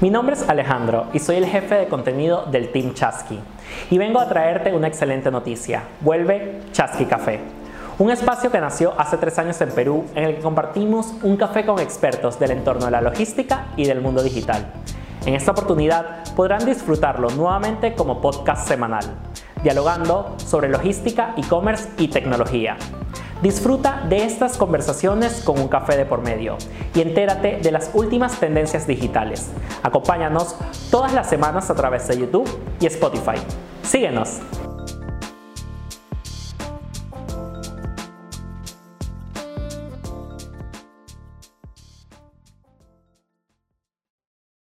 Mi nombre es Alejandro y soy el jefe de contenido del Team Chasqui. Y vengo a traerte una excelente noticia. Vuelve Chasqui Café. Un espacio que nació hace tres años en Perú en el que compartimos un café con expertos del entorno de la logística y del mundo digital. En esta oportunidad podrán disfrutarlo nuevamente como podcast semanal, dialogando sobre logística, e-commerce y tecnología. Disfruta de estas conversaciones con un café de por medio y entérate de las últimas tendencias digitales. Acompáñanos todas las semanas a través de YouTube y Spotify. Síguenos.